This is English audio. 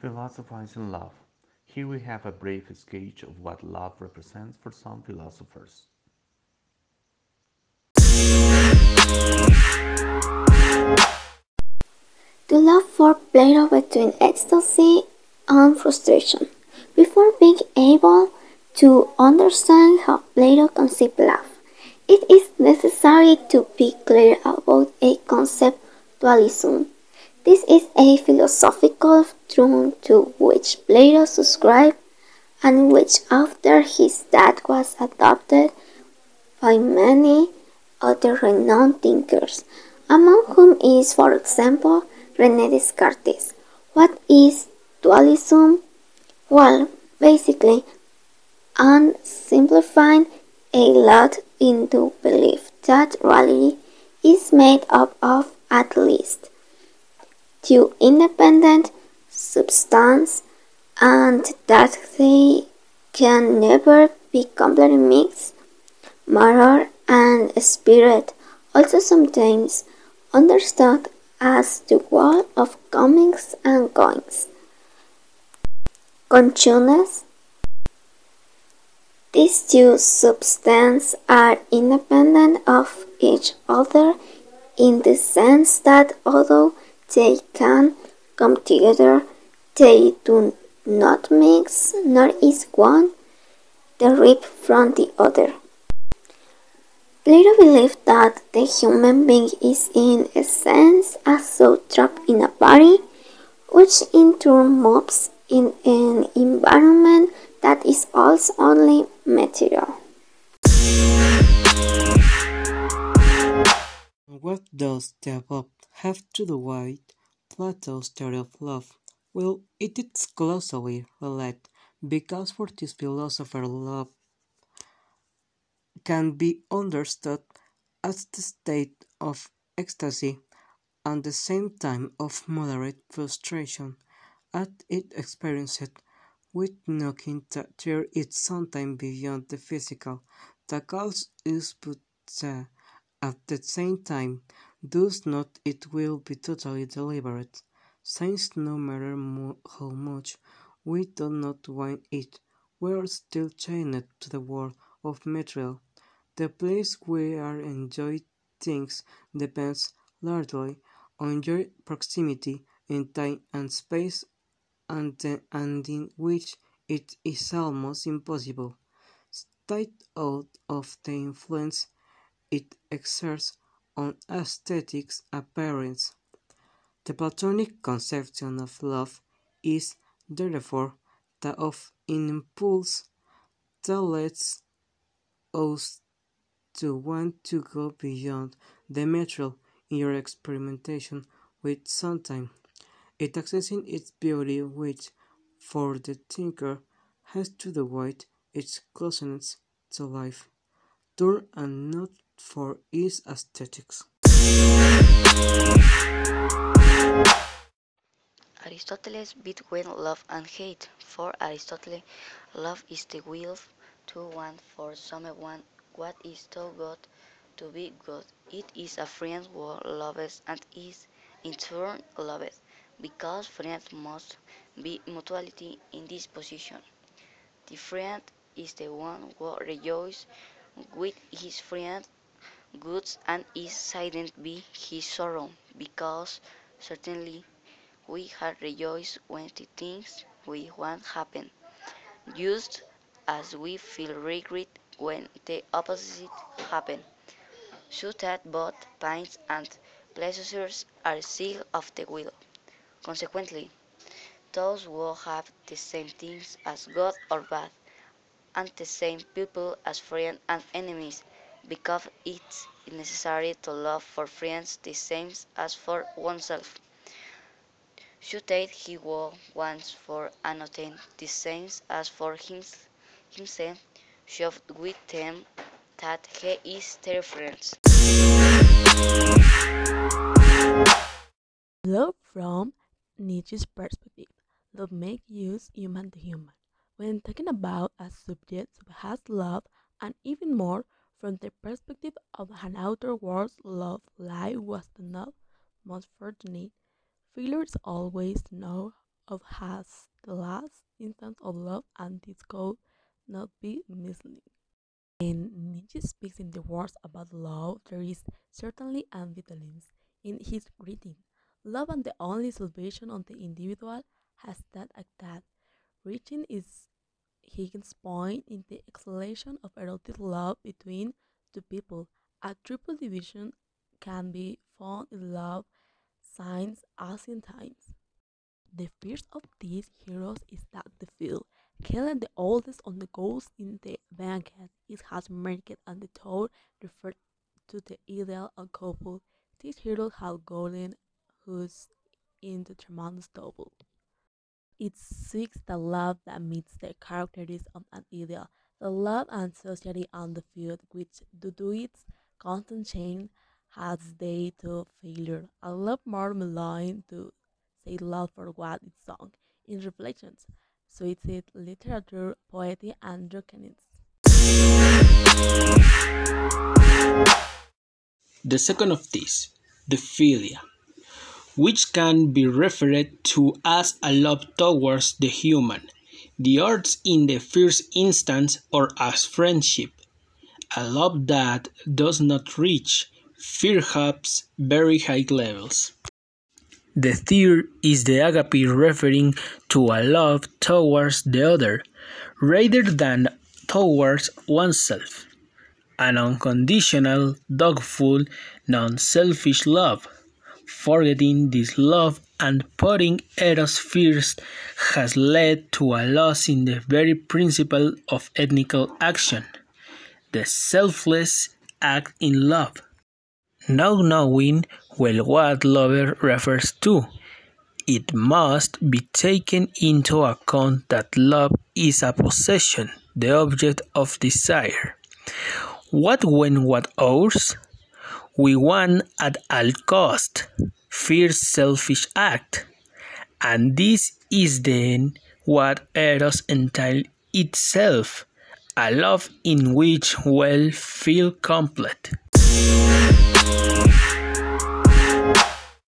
Philosophizing Love. Here we have a brief sketch of what love represents for some philosophers. The love for Plato between ecstasy and frustration. Before being able to understand how Plato conceived love, it is necessary to be clear about a concept dualism. This is a philosophical truth to which Plato subscribed and which after his death was adopted by many other renowned thinkers, among whom is, for example, René Descartes. What is dualism? Well, basically, and simplifying a lot into belief that reality is made up of at least two independent substances and that they can never be completely mixed. Matter and spirit also sometimes understood as the world of comings and goings. Consciousness. These two substances are independent of each other in the sense that although they can come together, they do not mix, nor is one the derived from the other. Plato believed that the human being is in essence a soul trapped in a body, which in turn moves in an environment that is also only material. What does the above have to do with Plato's theory of love? Well, it is closely related because for this philosopher love can be understood as the state of ecstasy and the same time of moderate frustration as it experienced with knocking that is something beyond the physical that calls us but uh, at the same time does not it will be totally deliberate, since no matter how much we do not want it, we are still chained to the world of material. The place where enjoy things depends largely on your proximity in time and space and, the, and in which it is almost impossible. Stay out of the influence it exerts on aesthetics appearance. The Platonic conception of love is, therefore, that of an impulse that leads us to want to go beyond the material in your experimentation with something. It accessing its beauty which, for the thinker, has to with its closeness to life, turn and not for its aesthetics. Aristoteles between love and hate. For Aristotle, love is the will to want for someone what is to God to be good. It is a friend who loves and is in turn loved, because friends must be mutuality in this position. The friend is the one who rejoices with his friend goods and is silent be his sorrow, because certainly we had rejoiced when the things we want happen, just as we feel regret when the opposite happen, so that both pains and pleasures are still of the will. Consequently, those who have the same things as good or bad, and the same people as friends and enemies, because it's necessary to love for friends the same as for oneself. Should that he who wants for another the same as for hims- himself, should with them that he is their friends. Love from Nietzsche's perspective. Love makes use human to human. When talking about a subject who has love, and even more from the perspective of an outer world's love life was not most fortunate. Failures always know of has the last instance of love and this could not be misleading. When Nietzsche speaks in the words about love, there is certainly ambivalence in his greeting. Love and the only salvation of the individual has that that Reaching is Higgins' point in the exhalation of erotic love between two people. A triple division can be found in love signs ancient times. The first of these Eros is that the field, killing the oldest on the goals in the banquet, it has marked and the toad referred to the ideal of couple. These heroes have golden hoods in the tremendous double. It seeks the love that meets the characteristics of an ideal, the love and society on the field, which to its constant change has they to failure. I love more Malone to say love for what it's sung in reflections, suicide, literature, poetry, and drunkenness. The second of these, the philia, which can be referred to as a love towards the human, the arts in the first instance, or as friendship, a love that does not reach, perhaps, very high levels. The third is the agape referring to a love towards the other, rather than towards oneself an unconditional, dogful, non-selfish love. Forgetting this love and putting Eros first has led to a loss in the very principle of ethical action, the selfless act in love. Now knowing well what lover refers to, it must be taken into account that love is a possession, the object of desire. What when what ours? We want at all cost, fierce selfish act, and this is then what Eros entails itself, a love in which well feel complete.